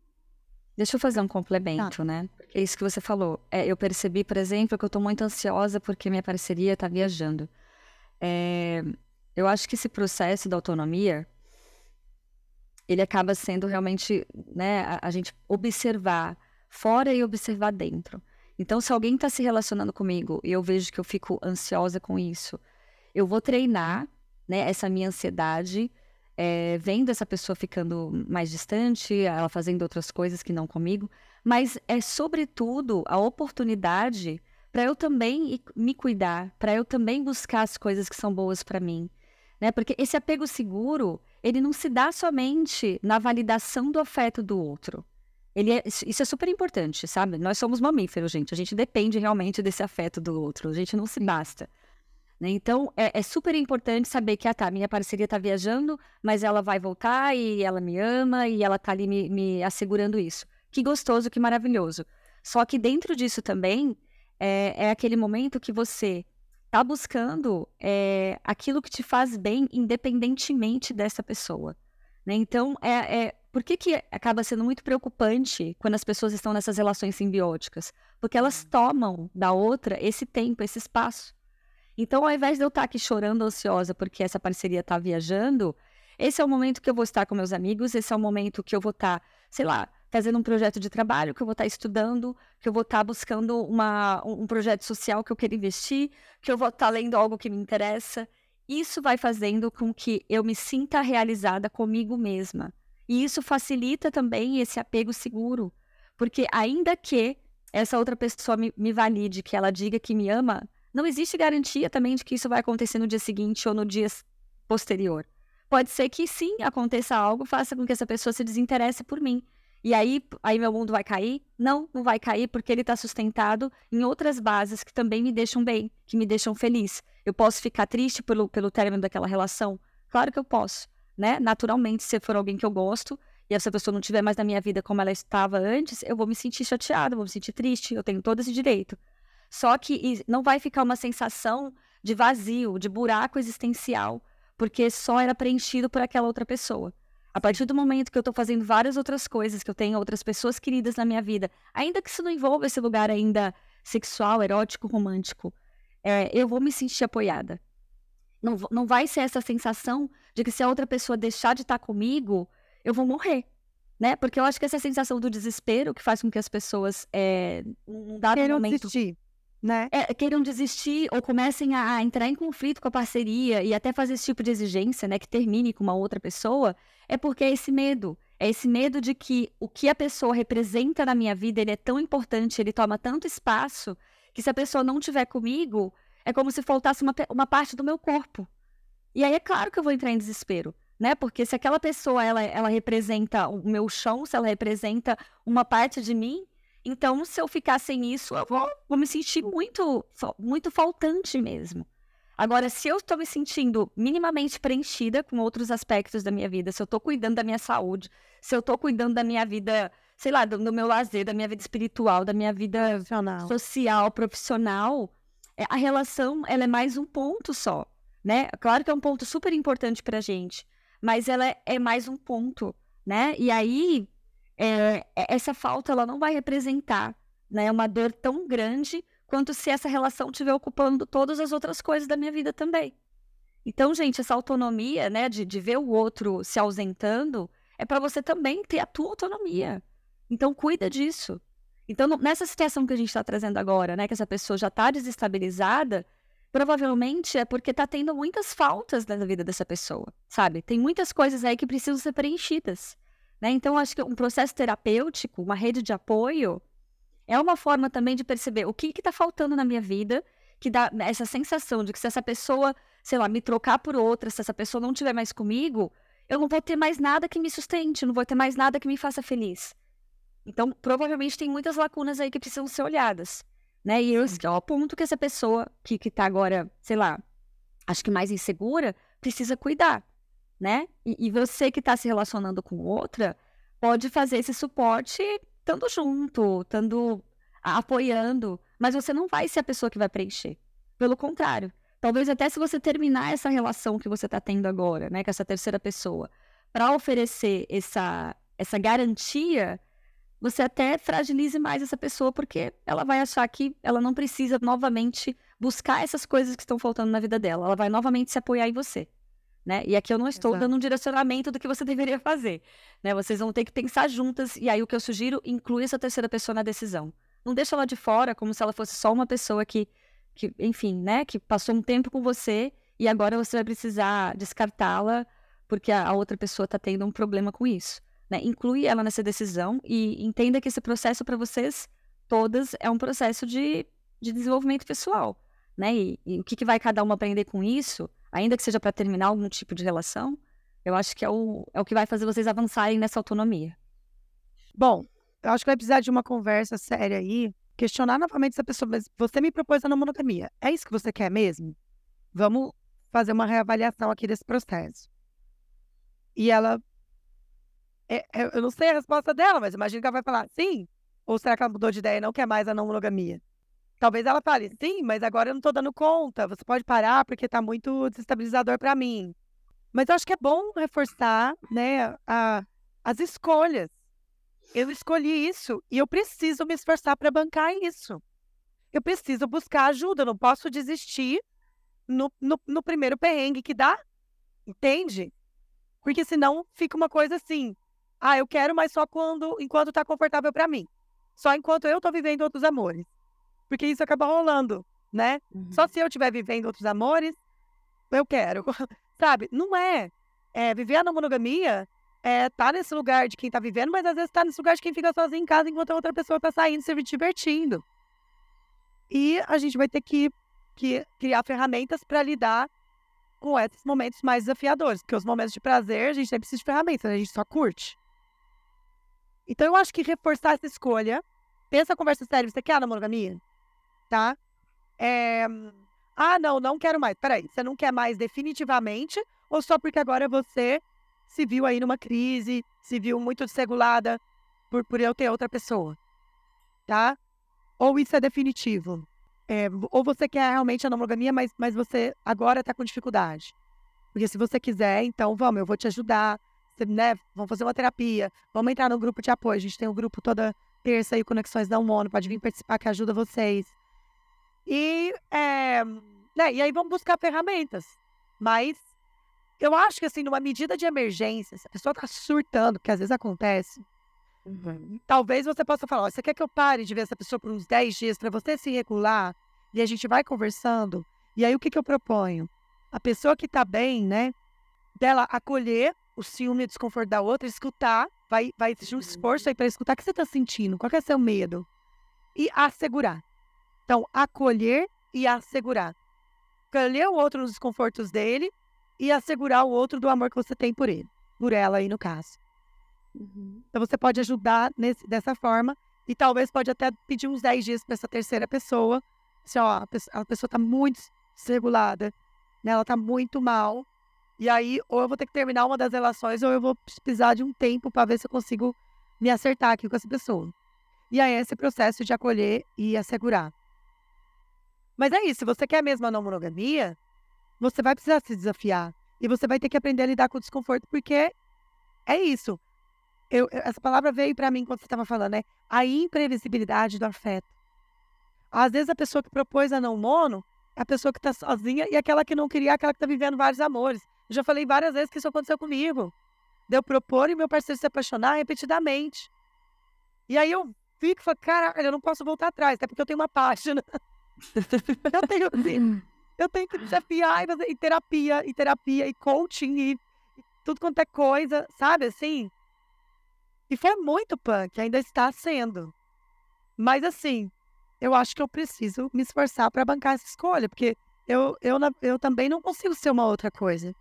Deixa eu fazer um complemento, tá. né? É isso que você falou. É, eu percebi, por exemplo, que eu estou muito ansiosa porque minha parceria está viajando. É, eu acho que esse processo da autonomia, ele acaba sendo realmente, né, a, a gente observar fora e observar dentro. Então, se alguém está se relacionando comigo e eu vejo que eu fico ansiosa com isso, eu vou treinar, né, essa minha ansiedade, é, vendo essa pessoa ficando mais distante, ela fazendo outras coisas que não comigo, mas é sobretudo a oportunidade para eu também me cuidar, para eu também buscar as coisas que são boas para mim, né? Porque esse apego seguro, ele não se dá somente na validação do afeto do outro. Ele é, isso é super importante, sabe? Nós somos mamíferos, gente. A gente depende realmente desse afeto do outro. A gente não se basta. Né? Então, é, é, super importante saber que, ah, tá, minha parceria tá viajando, mas ela vai voltar e ela me ama e ela tá ali me, me assegurando isso. Que gostoso, que maravilhoso. Só que dentro disso também é, é aquele momento que você tá buscando é, aquilo que te faz bem, independentemente dessa pessoa. Né? Então, é, é, por que, que acaba sendo muito preocupante quando as pessoas estão nessas relações simbióticas? Porque elas uhum. tomam da outra esse tempo, esse espaço. Então, ao invés de eu estar aqui chorando ansiosa porque essa parceria está viajando, esse é o momento que eu vou estar com meus amigos, esse é o momento que eu vou estar, sei lá, fazendo um projeto de trabalho, que eu vou estar estudando, que eu vou estar buscando uma, um projeto social que eu quero investir, que eu vou estar lendo algo que me interessa. Isso vai fazendo com que eu me sinta realizada comigo mesma. E isso facilita também esse apego seguro. Porque ainda que essa outra pessoa me, me valide, que ela diga que me ama, não existe garantia também de que isso vai acontecer no dia seguinte ou no dia posterior. Pode ser que sim, aconteça algo, faça com que essa pessoa se desinteresse por mim. E aí, aí meu mundo vai cair? Não, não vai cair porque ele está sustentado em outras bases que também me deixam bem, que me deixam feliz. Eu posso ficar triste pelo, pelo término daquela relação? Claro que eu posso, né? Naturalmente, se for alguém que eu gosto e essa pessoa não estiver mais na minha vida como ela estava antes, eu vou me sentir chateada, vou me sentir triste, eu tenho todo esse direito. Só que não vai ficar uma sensação de vazio, de buraco existencial, porque só era preenchido por aquela outra pessoa. A partir do momento que eu estou fazendo várias outras coisas, que eu tenho outras pessoas queridas na minha vida, ainda que isso não envolva esse lugar ainda sexual, erótico, romântico, é, eu vou me sentir apoiada. Não, não vai ser essa sensação de que se a outra pessoa deixar de estar tá comigo, eu vou morrer. Né? Porque eu acho que essa sensação do desespero que faz com que as pessoas, é, dado Queiram momento... Desistir né? É, queiram desistir ou comecem a, a, entrar em conflito com a parceria e até fazer esse tipo de exigência, né, que termine com uma outra pessoa, é porque é esse medo. É esse medo de que o que a pessoa representa na minha vida, ele é tão importante, ele toma tanto espaço, que se a pessoa não estiver comigo, é como se faltasse uma, uma parte do meu corpo. E aí é claro que eu vou entrar em desespero, né? Porque se aquela pessoa, ela, ela representa o meu chão, se ela representa uma parte de mim, então, se eu ficar sem isso, eu vou, vou me sentir muito, muito faltante mesmo. Agora, se eu estou me sentindo minimamente preenchida com outros aspectos da minha vida, se eu estou cuidando da minha saúde, se eu estou cuidando da minha vida, sei lá, do, do, meu lazer, da minha vida espiritual, da minha vida profissional. social, profissional, é, a relação ela é mais um ponto só, né? Claro que é um ponto super importante para a gente, mas ela é, é mais um ponto, né? E aí é, é, essa falta ela não vai representar né, uma dor tão grande quanto se essa relação estiver ocupando todas as outras coisas da minha vida também. Então, gente, essa autonomia, né, de, de ver o outro se ausentando, é para você também ter a tua autonomia. Então, cuida disso. Então, nessa situação que a gente está trazendo agora, né, que essa pessoa já está desestabilizada, provavelmente é porque está tendo muitas faltas na vida dessa pessoa, sabe? Tem muitas coisas aí que precisam ser preenchidas. Né? Então, acho que um processo terapêutico, uma rede de apoio, é uma forma também de perceber o que está faltando na minha vida, que dá essa sensação de que se essa pessoa, sei lá, me trocar por outra, se essa pessoa não estiver mais comigo, eu não vou ter mais nada que me sustente, não vou ter mais nada que me faça feliz. Então, provavelmente tem muitas lacunas aí que precisam ser olhadas. Né? E eu, é o ponto que essa pessoa que, que tá agora, sei lá, acho que mais insegura, precisa cuidar né? E, e você que está se relacionando com outra pode fazer esse suporte estando junto, estando apoiando, mas você não vai ser a pessoa que vai preencher. Pelo contrário, talvez até se você terminar essa relação que você está tendo agora, né, com essa terceira pessoa, para oferecer essa essa garantia, você até fragilize mais essa pessoa porque ela vai achar que ela não precisa novamente buscar essas coisas que estão faltando na vida dela. Ela vai novamente se apoiar em você né? E aqui eu não estou Exato. dando um direcionamento do que você deveria fazer, né? Vocês vão ter que pensar juntas e aí o que eu sugiro inclui essa terceira pessoa na decisão. Não deixa ela de fora como se ela fosse só uma pessoa que, que enfim, né? Que passou um tempo com você e agora você vai precisar descartá-la porque a, a, outra pessoa está tendo um problema com isso, né? Inclui ela nessa decisão e entenda que esse processo para vocês todas é um processo de, de desenvolvimento pessoal, né? E, e o que, que vai cada uma aprender com isso? Ainda que seja para terminar algum tipo de relação, eu acho que é o, é o que vai fazer vocês avançarem nessa autonomia. Bom, eu acho que vai precisar de uma conversa séria aí, questionar novamente essa pessoa, mas você me propôs a não monogamia. É isso que você quer mesmo? Vamos fazer uma reavaliação aqui desse processo. E ela. É, é, eu não sei a resposta dela, mas imagino que ela vai falar sim. Ou será que ela mudou de ideia e não quer mais a não monogamia? Talvez ela fale, sim, mas agora eu não tô dando conta. Você pode parar porque tá muito desestabilizador para mim. Mas eu acho que é bom reforçar, né, a, as escolhas. Eu escolhi isso e eu preciso me esforçar para bancar isso. Eu preciso buscar ajuda, eu não posso desistir no, no, no primeiro perrengue que dá. Entende? Porque senão fica uma coisa assim: ah, eu quero, mas só quando enquanto tá confortável para mim. Só enquanto eu tô vivendo outros amores porque isso acaba rolando, né? Uhum. Só se eu estiver vivendo outros amores, eu quero, <laughs> sabe? Não é. é viver a não monogamia é, tá nesse lugar de quem tá vivendo, mas às vezes tá nesse lugar de quem fica sozinho em casa enquanto a outra pessoa tá saindo se divertindo. E a gente vai ter que, que criar ferramentas para lidar com esses momentos mais desafiadores, porque os momentos de prazer a gente nem precisa de ferramentas, a gente só curte. Então eu acho que reforçar essa escolha, pensa a conversa séria, você quer a monogamia? Tá? É... Ah, não, não quero mais. Peraí, você não quer mais definitivamente ou só porque agora você se viu aí numa crise, se viu muito desregulada por, por eu ter outra pessoa, tá? Ou isso é definitivo? É, ou você quer realmente a monogamia, mas, mas você agora está com dificuldade. Porque se você quiser, então vamos, eu vou te ajudar, você, né? Vamos fazer uma terapia, vamos entrar no grupo de apoio. A gente tem um grupo toda terça aí, Conexões da ONU, pode vir participar que ajuda vocês. E, é, né, e aí vamos buscar ferramentas. Mas eu acho que, assim, numa medida de emergência, se a pessoa tá surtando, que às vezes acontece, uhum. talvez você possa falar: você quer que eu pare de ver essa pessoa por uns 10 dias para você se regular? E a gente vai conversando. E aí, o que, que eu proponho? A pessoa que tá bem, né, dela acolher o ciúme e o desconforto da outra, escutar, vai, vai um esforço aí para escutar o que você tá sentindo, qual que é seu medo? E assegurar. Então, acolher e assegurar. Acolher o outro nos desconfortos dele e assegurar o outro do amor que você tem por ele, por ela aí no caso. Uhum. Então você pode ajudar nesse, dessa forma e talvez pode até pedir uns 10 dias para essa terceira pessoa. Se ó, a pessoa, a pessoa tá muito desregulada, né? Ela tá muito mal. E aí, ou eu vou ter que terminar uma das relações, ou eu vou precisar de um tempo para ver se eu consigo me acertar aqui com essa pessoa. E aí, esse processo de acolher e assegurar. Mas é isso, se você quer mesmo a não monogamia, você vai precisar se desafiar. E você vai ter que aprender a lidar com o desconforto, porque é isso. Eu, essa palavra veio para mim quando você estava falando, né? A imprevisibilidade do afeto. Às vezes a pessoa que propôs a não mono é a pessoa que está sozinha e aquela que não queria, aquela que está vivendo vários amores. Eu já falei várias vezes que isso aconteceu comigo. Deu propor e meu parceiro se apaixonar repetidamente. E aí eu fico e falo, cara, eu não posso voltar atrás, até porque eu tenho uma página. <laughs> <laughs> eu tenho, eu tenho que desafiar e e terapia, e terapia, e coaching, e, e tudo quanto é coisa, sabe assim? E foi muito punk, ainda está sendo. Mas assim, eu acho que eu preciso me esforçar para bancar essa escolha, porque eu, eu, eu também não consigo ser uma outra coisa.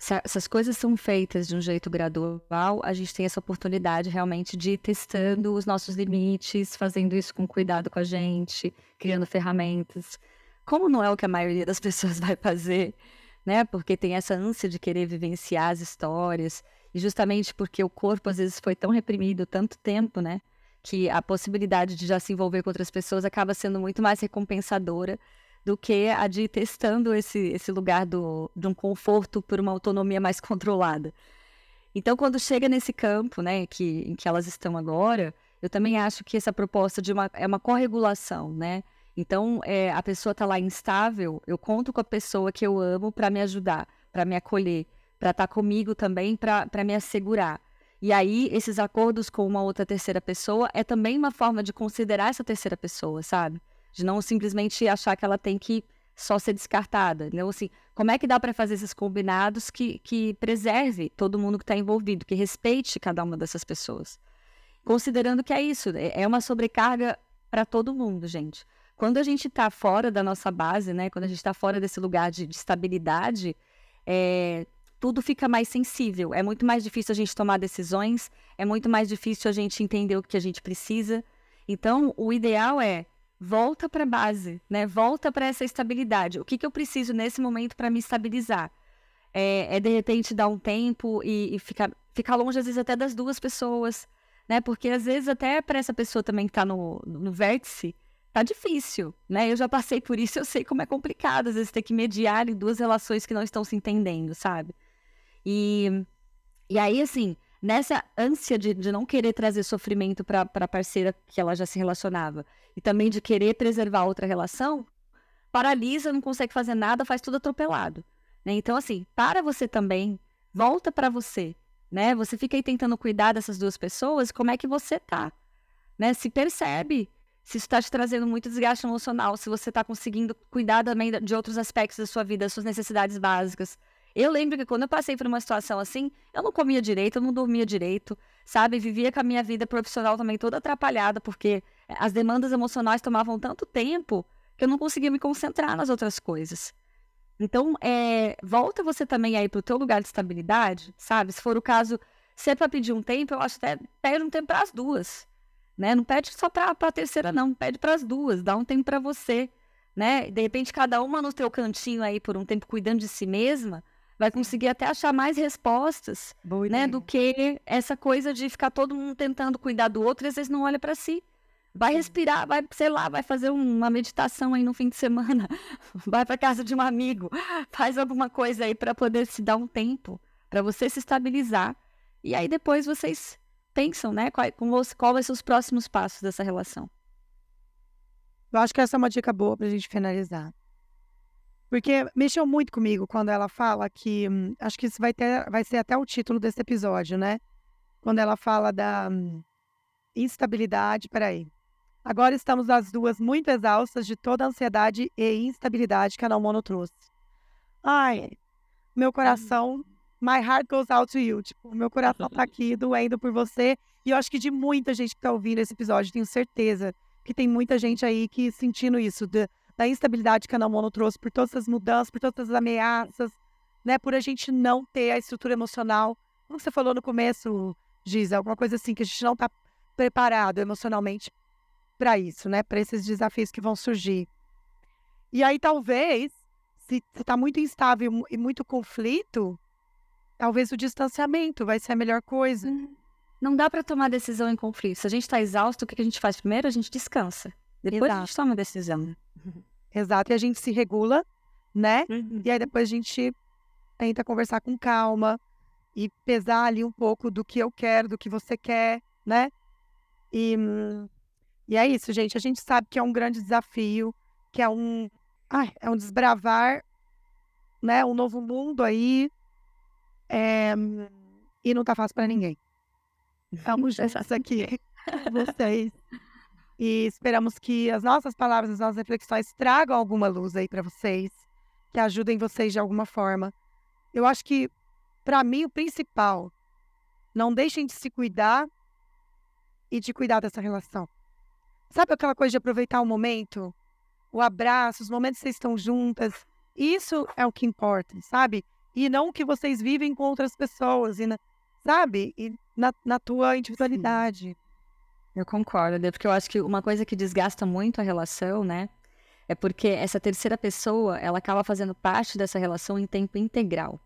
Se essas coisas são feitas de um jeito gradual, a gente tem essa oportunidade realmente de ir testando os nossos limites, fazendo isso com cuidado com a gente, criando ferramentas como não é o que a maioria das <laughs> pessoas vai fazer, né? Porque tem essa ânsia de querer vivenciar as histórias, e justamente porque o corpo às vezes foi tão reprimido tanto tempo, né? Que a possibilidade de já se envolver com outras pessoas acaba sendo muito mais recompensadora do que a de ir testando esse, esse lugar do, de um conforto por uma autonomia mais <laughs> controlada. Então, quando chega nesse campo, né, que, em que elas estão agora, eu também acho que essa proposta de uma, é uma corregulação, né? Então, é, a pessoa está lá instável, eu conto com a pessoa que eu amo para me ajudar, para me acolher, para estar tá comigo também, para me assegurar. E aí, esses acordos com uma outra terceira pessoa é também uma forma de considerar essa terceira pessoa, sabe? De não simplesmente achar que ela tem que só ser descartada. Então, assim, como é que dá para fazer esses combinados que, que preserve todo mundo que está envolvido, que respeite cada uma dessas pessoas? Considerando que é isso, é, é uma sobrecarga para todo mundo, gente. Quando a gente está fora da nossa base, né? Quando a gente está fora desse lugar de, de estabilidade, é, tudo fica mais sensível. É muito mais difícil a gente tomar decisões, é muito mais difícil a gente entender o que a gente precisa. Então, o ideal é volta para a base, né? Volta para essa estabilidade. O que, que eu preciso nesse momento para me estabilizar? É, é, de repente dar um tempo e, e, ficar, ficar longe, às vezes, até das duas pessoas, né? Porque às vezes até para essa pessoa também que está no, no vértice, tá difícil, né? Eu já passei por isso, <laughs> eu sei como é complicado, às vezes ter que mediar em duas relações que não estão se entendendo, sabe? E, e aí, assim, nessa ânsia de, de não querer trazer sofrimento para a parceira que ela já se relacionava e também de querer preservar outra relação, paralisa, não consegue fazer nada, faz tudo atropelado. Né? Então, assim, para você também, volta para você, né? Você fica aí tentando cuidar dessas duas pessoas, como é que você tá? Né? Se percebe se isso está te trazendo muito desgaste emocional, se você está conseguindo cuidar também de outros aspectos da sua vida, das suas necessidades básicas. Eu lembro que quando eu passei por uma situação assim, eu não comia direito, eu não dormia direito, sabe? Vivia com a minha vida profissional também toda atrapalhada, porque as demandas emocionais tomavam tanto tempo que eu não conseguia me concentrar nas outras coisas. Então, é, volta você também aí para o teu lugar de estabilidade, sabe? Se for o caso, se é para pedir um tempo, eu acho até pede um tempo para as duas, né? Não pede só para a terceira, não, pede para as duas, dá um tempo para você, né? De repente, cada uma no teu cantinho aí por um tempo cuidando de si mesma, vai conseguir até achar mais respostas, né? Do que essa coisa de ficar todo mundo tentando cuidar do outro e às vezes não olha para si. Vai respirar, vai, sei lá, vai fazer uma meditação aí no fim de semana, <laughs> vai para casa de um amigo, <laughs> faz alguma coisa aí para poder se dar um tempo, para você se estabilizar. E aí depois vocês pensam, né, qual, qual vai ser os próximos passos dessa relação. Eu acho que essa é uma dica boa para a gente finalizar. Porque mexeu muito comigo quando ela fala que. Acho que isso vai, ter, vai ser até o título desse episódio, né? Quando ela fala da instabilidade. Peraí. Agora estamos as duas muito exaustas de toda a ansiedade e instabilidade que a Nalmono trouxe. Ai, meu coração, my heart goes out to you. Tipo, meu coração tá <laughs> aqui doendo por você. E eu acho que de muita gente que tá ouvindo esse episódio, tenho certeza que tem muita gente aí que sentindo isso, de, da instabilidade que a Nalmono trouxe, por todas as mudanças, por todas as ameaças, né? Por a gente não ter a estrutura emocional. Como você falou no começo, Giza, alguma coisa assim, que a gente não tá preparado emocionalmente para isso, né? Para esses desafios que vão surgir. E aí, talvez, se está muito instável e muito conflito, talvez o distanciamento vai ser a melhor coisa. Uhum. Não dá para tomar decisão em conflito. Se a gente está exausto, o que a gente faz primeiro? A gente descansa. Depois Exato. a gente toma a decisão. Exato. E a gente se regula, né? Uhum. E aí depois a gente tenta conversar com calma e pesar ali um pouco do que eu quero, do que você quer, né? E e é isso, gente. A gente sabe que é um grande desafio, que é um, ai, é um desbravar, né? Um novo mundo aí. É, e não tá fácil para ninguém. <laughs> Estamos juntos aqui <laughs> vocês. E esperamos que as nossas palavras, as nossas reflexões tragam alguma luz aí para vocês, que ajudem vocês de alguma forma. Eu acho que, para mim, o principal, não deixem de se cuidar e de cuidar dessa relação. Sabe aquela coisa de aproveitar o momento? O abraço, os momentos que vocês estão juntas. Isso é o que importa, sabe? E não o que vocês vivem com outras pessoas, e na, sabe? E na, na tua individualidade. Sim. Eu concordo, porque eu acho que uma coisa que desgasta muito a relação, né? É porque essa terceira pessoa, ela acaba fazendo parte dessa relação em tempo integral.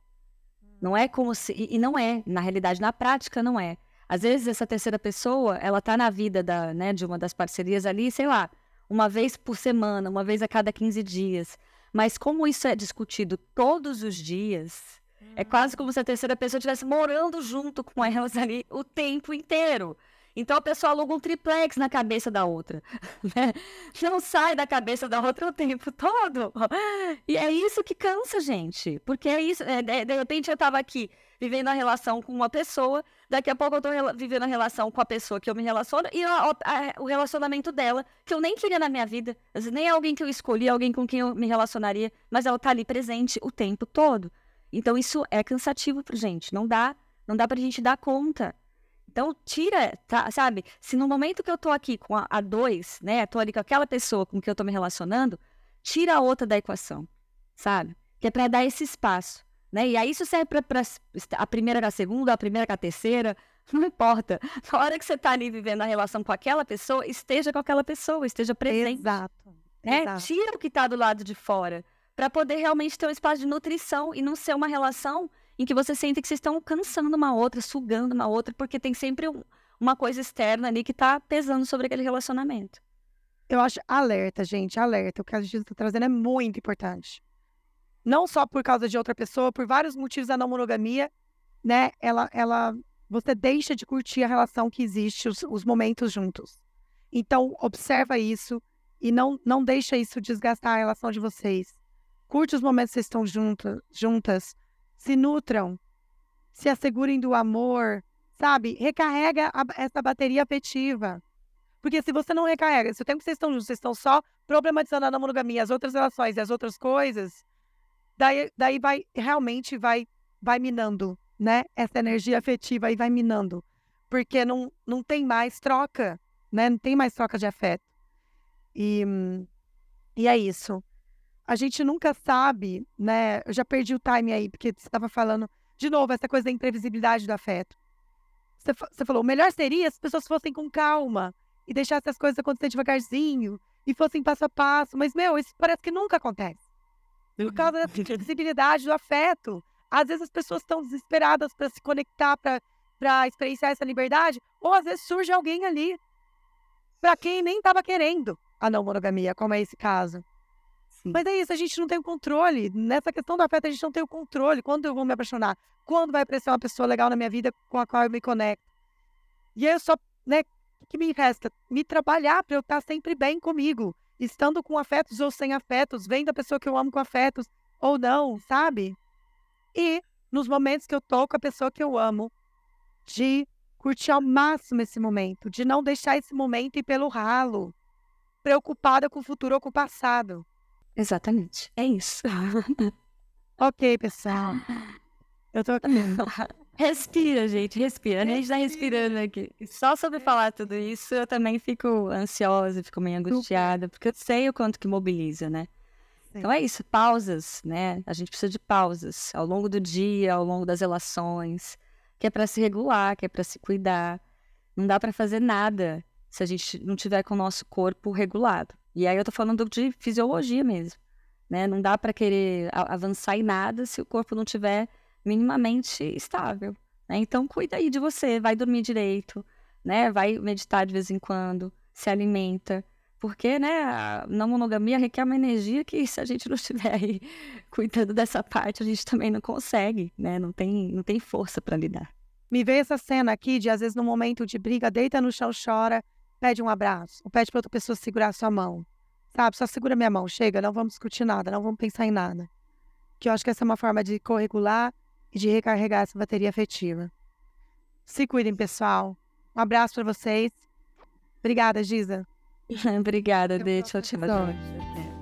Não é como se. E não é, na realidade, na prática, não é. Às vezes essa terceira pessoa, ela tá na vida da, né, de uma das parcerias ali, sei lá, uma vez por semana, uma vez a cada 15 dias. Mas como isso é discutido todos os dias, é quase como se a terceira pessoa estivesse morando junto com elas ali o tempo inteiro. Então a pessoa aluga um triplex na cabeça da outra. <laughs> Né? Não sai da cabeça da outra o tempo todo. E é isso que cansa, gente. Porque é isso. É, de repente eu estava aqui vivendo a relação com uma pessoa, daqui a pouco eu tô vivendo a relação com a pessoa que eu me relaciono e a, a, o relacionamento dela, que eu nem queria na minha vida. Nem é alguém que eu escolhi, é alguém com quem eu me relacionaria, mas ela tá ali presente o tempo todo. Então isso é cansativo pra gente, não dá, não dá pra gente dar conta. Então, tira, tá, sabe? Se no momento que eu tô aqui com a, a dois, né, tô ali com aquela pessoa com que eu tô me relacionando, tira a outra da equação, sabe? Que é para dar esse espaço. Né? E aí isso serve para a primeira com a segunda, a primeira com a terceira, <laughs> não importa. Na hora que você está ali vivendo a relação com aquela pessoa, esteja com aquela pessoa, esteja presente. Exato. Né? Exato. Tira o que está do lado de fora, para poder realmente ter um espaço de nutrição e não ser uma relação em que você sente que vocês estão cansando uma outra, sugando uma outra, porque tem sempre um, uma coisa externa ali que está pesando sobre aquele relacionamento. Eu acho alerta, gente, alerta. O que a gente está trazendo é muito importante não só por causa de outra pessoa, por vários motivos da não monogamia, né? Ela, ela, você deixa de curtir a relação que existe, os, os momentos juntos. Então, observa isso e não, não deixa isso desgastar a relação de vocês. Curte os momentos que vocês estão juntas, juntas, se nutram, se assegurem do amor, sabe? Recarrega a, essa bateria afetiva. Porque se você não recarrega, se o tempo que vocês estão juntos, vocês estão só problematizando a monogamia, as outras relações e as outras coisas, daí, daí vai realmente vai, vai minando, né? Essa energia afetiva aí vai minando. Porque não, não tem mais troca, né? Não tem mais troca de afeto. E, e é isso. A gente nunca sabe, né? Eu já perdi o time aí, porque você estava falando, de novo, essa coisa da imprevisibilidade do afeto. Você, você falou, o melhor seria se as pessoas fossem com calma e deixassem as coisas acontecer devagarzinho e fossem passo a passo. Mas, meu, isso parece que nunca acontece. Por causa da <laughs> imprevisibilidade do afeto. Às vezes as pessoas estão desesperadas para se conectar, para experienciar essa liberdade, ou às vezes surge alguém ali para quem nem estava querendo a não monogamia, como é esse caso. Sim. Mas é isso, a gente não tem o controle. Nessa questão do afeto, a gente não tem o controle. Quando eu vou me apaixonar? Quando vai aparecer uma pessoa legal na minha vida com a qual eu me conecto? E aí eu só, né, o que me resta? Me trabalhar para eu estar sempre bem comigo. Estando com afetos ou sem afetos, vendo a pessoa que eu amo com afetos ou não, sabe? E nos momentos que eu tô com a pessoa que eu amo, de curtir ao máximo esse momento, de não deixar esse momento ir pelo ralo, preocupada com o futuro ou com o passado. Exatamente. É isso. <laughs> ok, pessoal. Eu tô aqui. <laughs> Respira, gente, respira. A gente tá respirando aqui. Só sobre falar tudo isso, eu também fico ansiosa, fico meio angustiada, porque eu sei o quanto que mobiliza, né? Então é isso, pausas, né? A gente precisa de pausas ao longo do dia, ao longo das relações, que é para se regular, que é para se cuidar. Não dá para fazer nada se a gente não tiver com o nosso corpo regulado. E aí eu tô falando de fisiologia mesmo, né? Não dá para querer avançar em nada se o corpo não tiver minimamente estável, né? Então cuida aí de você, vai dormir direito, né? Vai meditar de vez em quando, se alimenta, porque, né, a não monogamia requer uma energia que se a gente não estiver aí <laughs> cuidando dessa parte, a gente também não consegue, né? Não tem, não tem força para lidar. Me vê essa cena aqui de às vezes no momento de briga, deita no chão, chora, pede um abraço, ou pede para outra pessoa segurar a sua mão. Sabe? Só segura minha mão, chega, não vamos discutir nada, não vamos pensar em nada. Que eu acho que essa é uma forma de corregular e de recarregar essa bateria afetiva. Se cuidem, pessoal. Um abraço para vocês. Obrigada, Giza. <laughs> Obrigada, Dê. Tchau, tchau.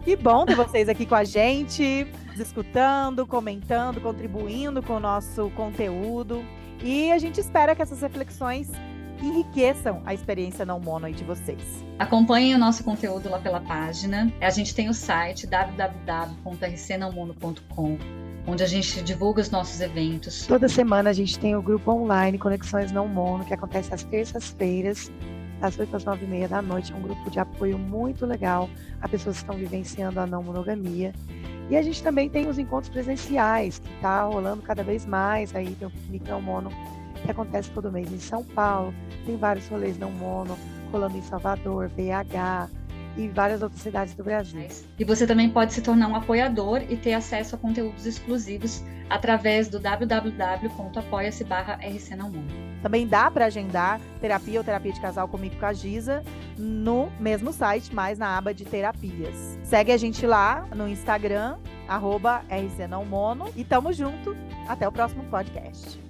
Que bom ter vocês aqui com a gente, escutando, comentando, contribuindo com o nosso conteúdo. E a gente espera que essas reflexões enriqueçam a experiência não mono de vocês. Acompanhem o nosso conteúdo lá pela página. A gente tem o site www.rcnãomono.com onde a gente divulga os nossos eventos. Toda semana a gente tem o grupo online Conexões Não Mono, que acontece às terças-feiras, às 8 às 9 e meia da noite. É um grupo de apoio muito legal a pessoas que estão vivenciando a não monogamia. E a gente também tem os encontros presenciais, que está rolando cada vez mais. Aí tem o Piquenique Não Mono que acontece todo mês em São Paulo, tem vários rolês não mono rolando em Salvador, BH e várias outras cidades do Brasil. E você também pode se tornar um apoiador e ter acesso a conteúdos exclusivos através do www.apoia-se Também dá para agendar terapia ou terapia de casal comigo com a Giza no mesmo site, mas na aba de terapias. Segue a gente lá no Instagram, arroba RCNãomono, e tamo junto. Até o próximo podcast.